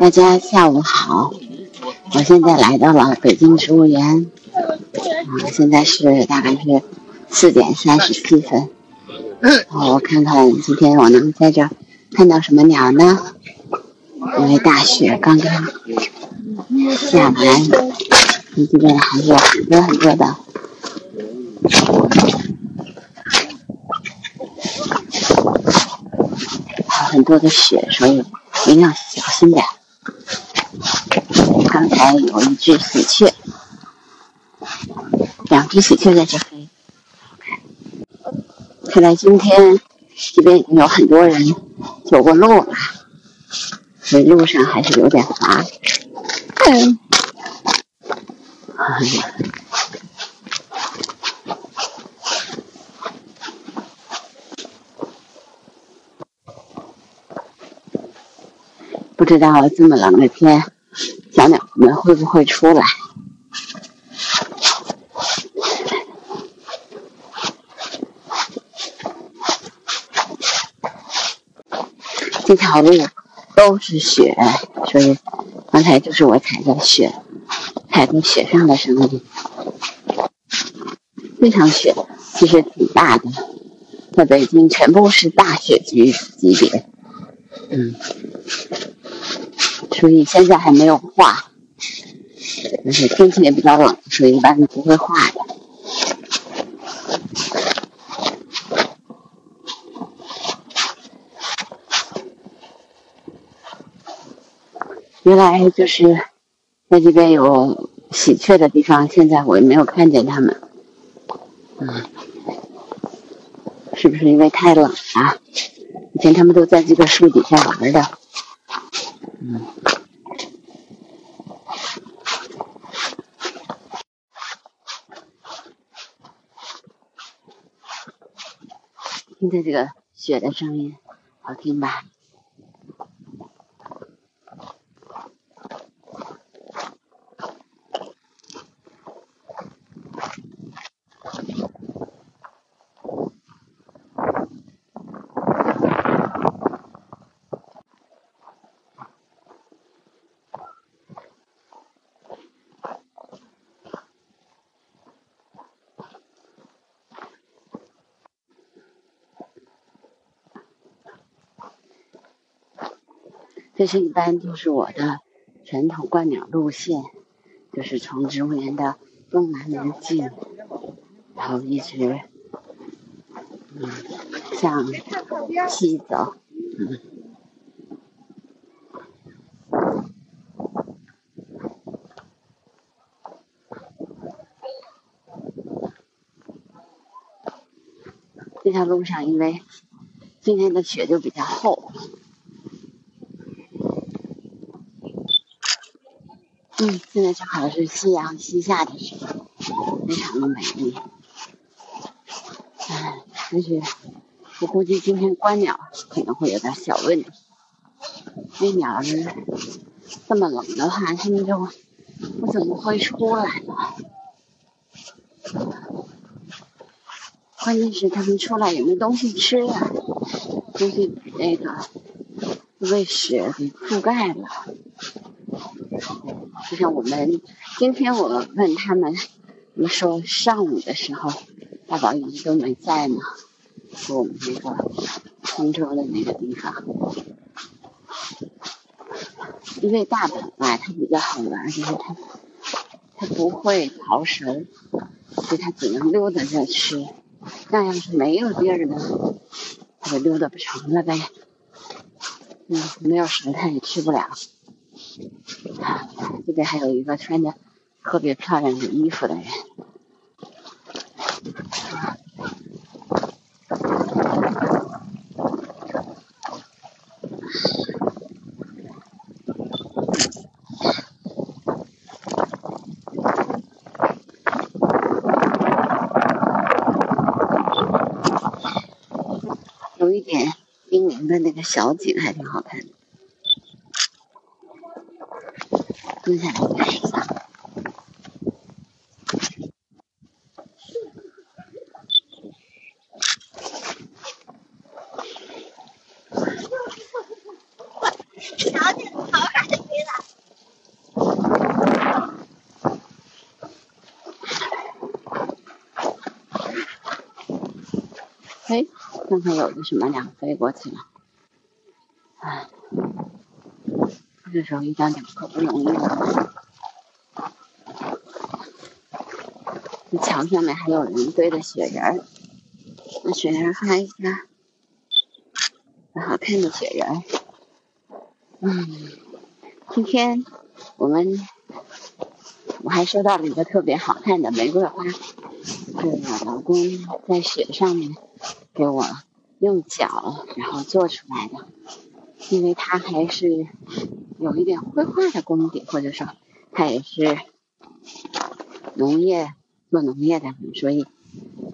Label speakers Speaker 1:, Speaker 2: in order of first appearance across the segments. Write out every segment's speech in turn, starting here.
Speaker 1: 大家下午好，我现在来到了北京植物园，啊，现在是大概是四点三十七分，我看看今天我能在这看到什么鸟呢？因为大雪刚刚下完，你这边还有很多很多的，很多的雪，所以一定要小心点。刚才有一只喜鹊，两只喜鹊在这飞。看来今天这边已经有很多人走过路了，所以路上还是有点滑。嗯，哎呀，不知道这么冷的天。小鸟们会不会出来？这条路都是雪，所以刚才就是我踩在雪、踩在雪上的声音。这场雪其实挺大的，在北京全部是大雪级级别。嗯。所以现在还没有化，而且天气也比较冷，所以一般不会化的。原来就是在这边有喜鹊的地方，现在我也没有看见它们。嗯，是不是因为太冷了？以前它们都在这个树底下玩的。嗯。听着这个雪的声音，好听吧？这是一般就是我的传统观鸟路线，就是从植物园的东南门进，然后一直嗯向西走，嗯。这条路上因为今天的雪就比较厚。嗯，现在正好是夕阳西下的时候，非常的美丽。哎，但是我估计今天观鸟可能会有点小问题。那鸟儿这么冷的话，它们就不怎么会出来了。关键是它们出来也没东西吃啊，东西那个被雪给覆盖了。就像我们今天我问他们，他们说上午的时候大宝一直都没在呢，说我们那个通州的那个地方，因为大宝吧，它比较好玩，就是它它不会逃食，所以它只能溜达着吃。那要是没有地儿呢，它就溜达不成了呗。嗯，没有食它也吃不了。这边还有一个穿着特别漂亮的衣服的人。有一点冰凌的那个小景还挺好看的。蹲下来看一下小姐你好的哎刚才有个什么鸟飞过去了？哎。这时候遇到鸟可不容易了。这墙上面还有人堆的雪人，那雪人看一下，好看的雪人。嗯，今天我们我还收到了一个特别好看的玫瑰花，是我老公在雪上面给我用脚然后做出来的。因为他还是有一点绘画的功底，或者说他也是农业做农业的，所以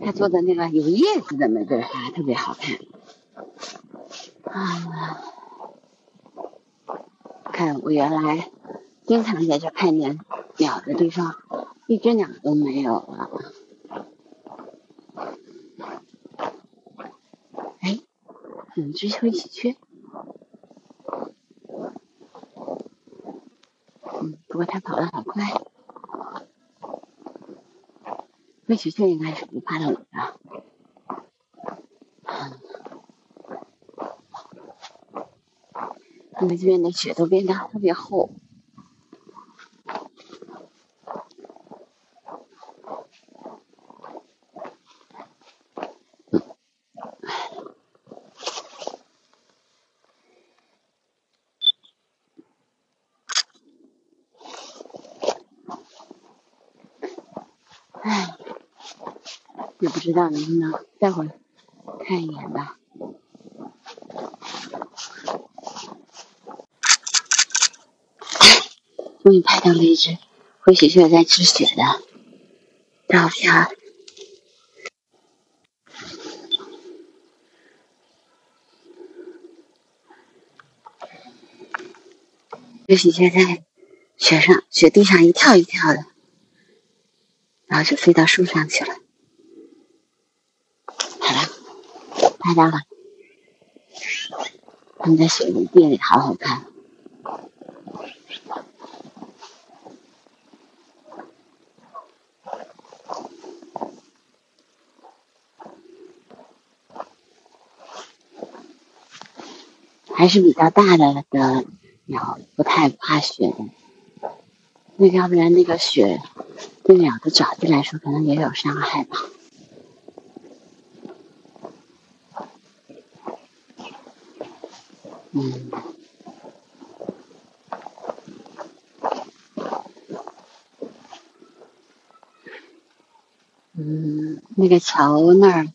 Speaker 1: 他做的那个有叶子的玫瑰花特别好看。啊，看我原来经常在这看见鸟的地方，一只鸟都没有了。哎，有只灰喜鹊。不过它跑得好快，灰喜鹊应该是不怕冷的。因为这边的雪都变得特别厚。也不知道能不能待会儿看一眼吧。终于拍到了一只灰喜鹊在吃雪的照片。灰喜鹊在雪上、雪地上一跳一跳的，然后就飞到树上去了。拍到了，他们在雪地里好好看，还是比较大的的鸟，不太怕雪的。那要不然那个雪对鸟的爪子来说，可能也有伤害吧。嗯，嗯，那个桥那儿，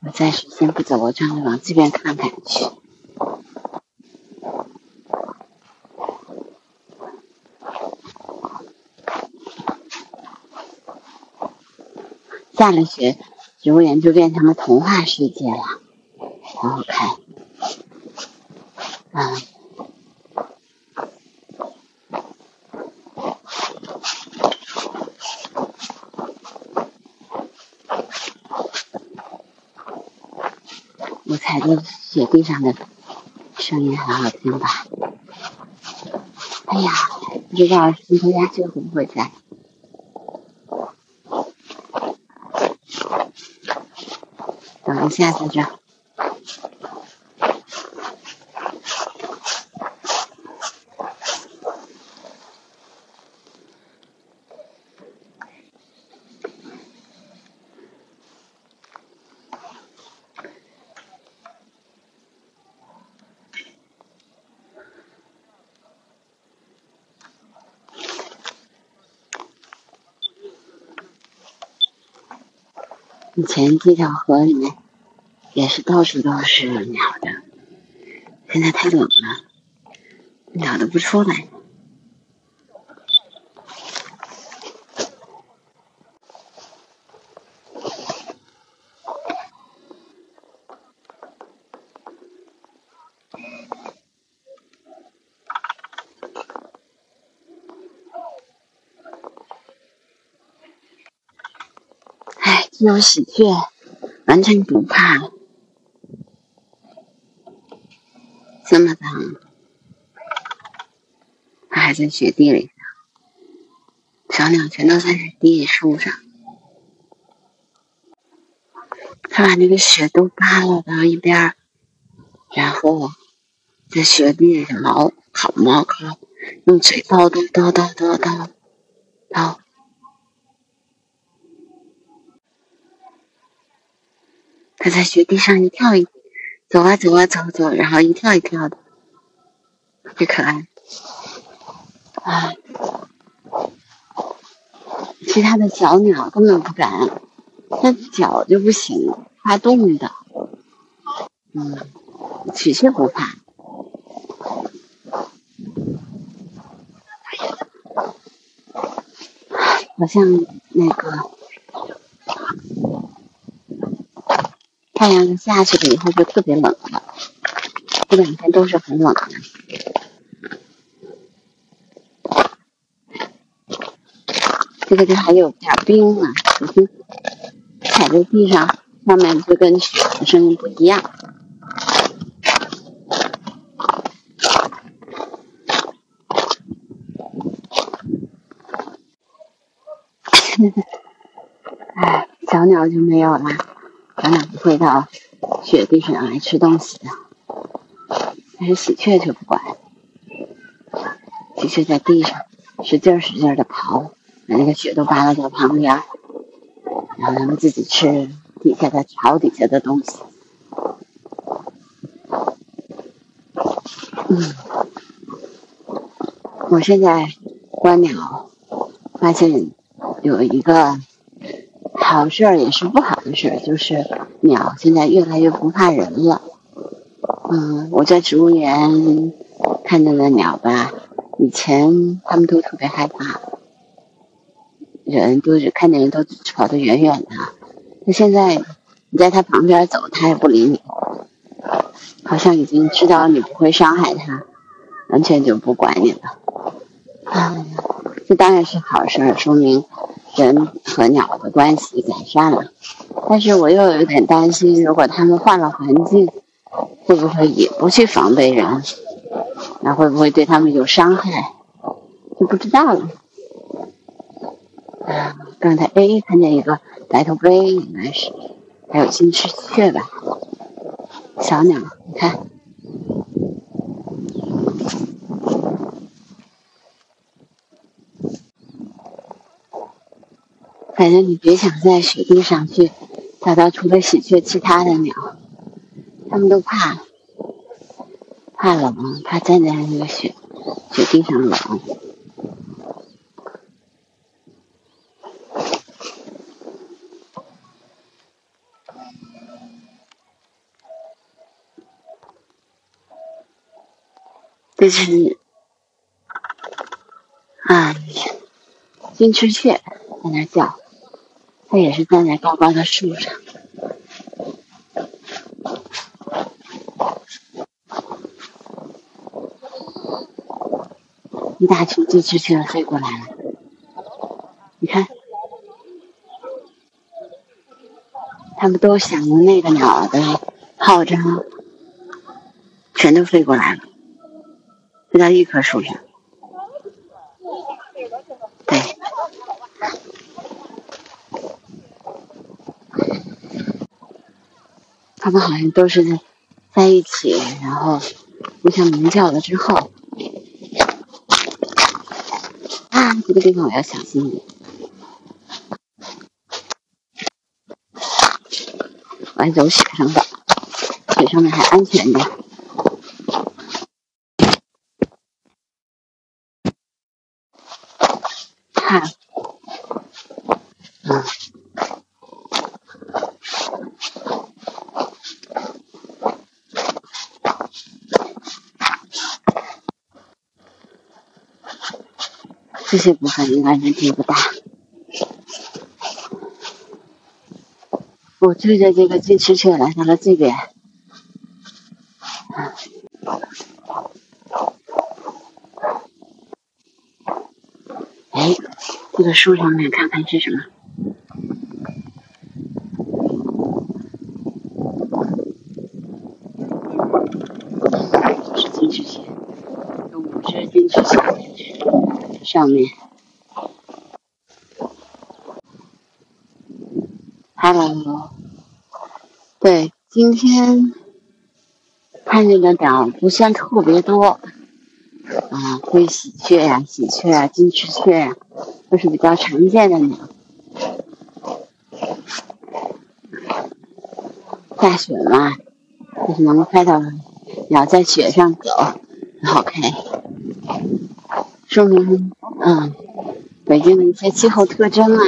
Speaker 1: 我暂时先不走，我转着往这边看看去。下了雪，植物园就变成了童话世界了，好好看。啊！我踩在雪地上的声音很好听吧？哎呀，不知道石头鸦雀会不会在？等一下，在这。以前这条河里面也是到处都是鸟的，现在太冷了，鸟都不出来。有喜鹊完全不怕，这么脏，它还在雪地里小鸟全都在雪地树上，他把那个雪都扒拉到一边，然后在雪地上刨烤毛烤，用嘴叨叨叨叨叨叨叨。他在雪地上一跳一走啊走啊走走，然后一跳一跳的，特别可爱。啊，其他的小鸟根本不敢，它脚就不行，怕冻的。嗯，喜鹊不怕，好像那个太阳下去了以后就特别冷了，这两天都是很冷的。这个就还有点冰呢，踩在地上，上面就跟雪的声音不一样。哎，小鸟就没有了，咱俩不会到雪地上来吃东西的，但是喜鹊却不管，喜鹊在地上使劲使劲的刨。把那个雪都扒拉到旁边，然后他们自己吃底下的草底下的东西。嗯，我现在观鸟，发现有一个好事儿，也是不好的事儿，就是鸟现在越来越不怕人了。嗯，我在植物园看见的鸟吧，以前他们都特别害怕。人都是看见人都跑得远远的，那现在你在他旁边走，他也不理你，好像已经知道你不会伤害他，完全就不管你了。啊，这当然是好事，说明人和鸟的关系改善了。但是我又有点担心，如果他们换了环境，会不会也不去防备人？那会不会对他们有伤害？就不知道了。啊，刚才哎看见一个白头杯，应该是还有金翅雀吧，小鸟，你看，反正你别想在雪地上去找到除了喜鹊其他的鸟，它们都怕，怕冷，怕站在那个雪雪地上冷。这是啊，金翅雀在那叫，它也是站在高高的树上。一大群金翅雀飞过来了，你看，它们都响应那个鸟的号召，全都飞过来了。飞到一棵树上，们好像都是在一起，然后互相鸣叫了之后，啊，这个地方我要小心点，我走雪上吧，雪上面还安全点。看，嗯，这些部分应该问题不大。我追着这个金翅雀来到了这边。哎这个树上面看看是什么？是金翅蟹，有五只金翅蟹上面。Hello，今天看见的鸟不算特别多，啊，灰喜鹊呀、喜鹊啊、金翅雀呀，都是比较常见的鸟。下雪嘛，就是能够拍到鸟在雪上走，很好看，说明嗯，北京的一些气候特征啊，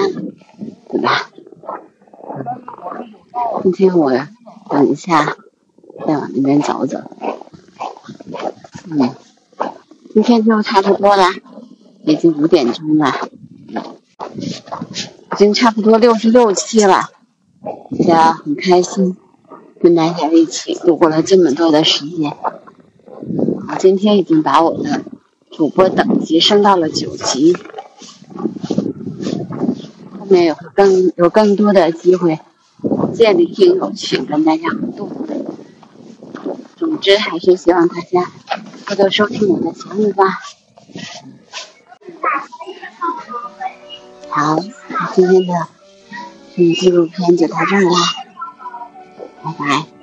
Speaker 1: 对吧？今天我等一下再往那边走走，嗯，今天就差不多了，已经五点钟了，已经差不多六十六期了，大家很开心。跟大家一起度过了这么多的时间，我今天已经把我的主播等级升到了九级，后面有更有更多的机会建立听友群跟大家互动。总之，还是希望大家多多收听我的节目吧。好，今天的嗯纪录片就到这儿啦。拜拜。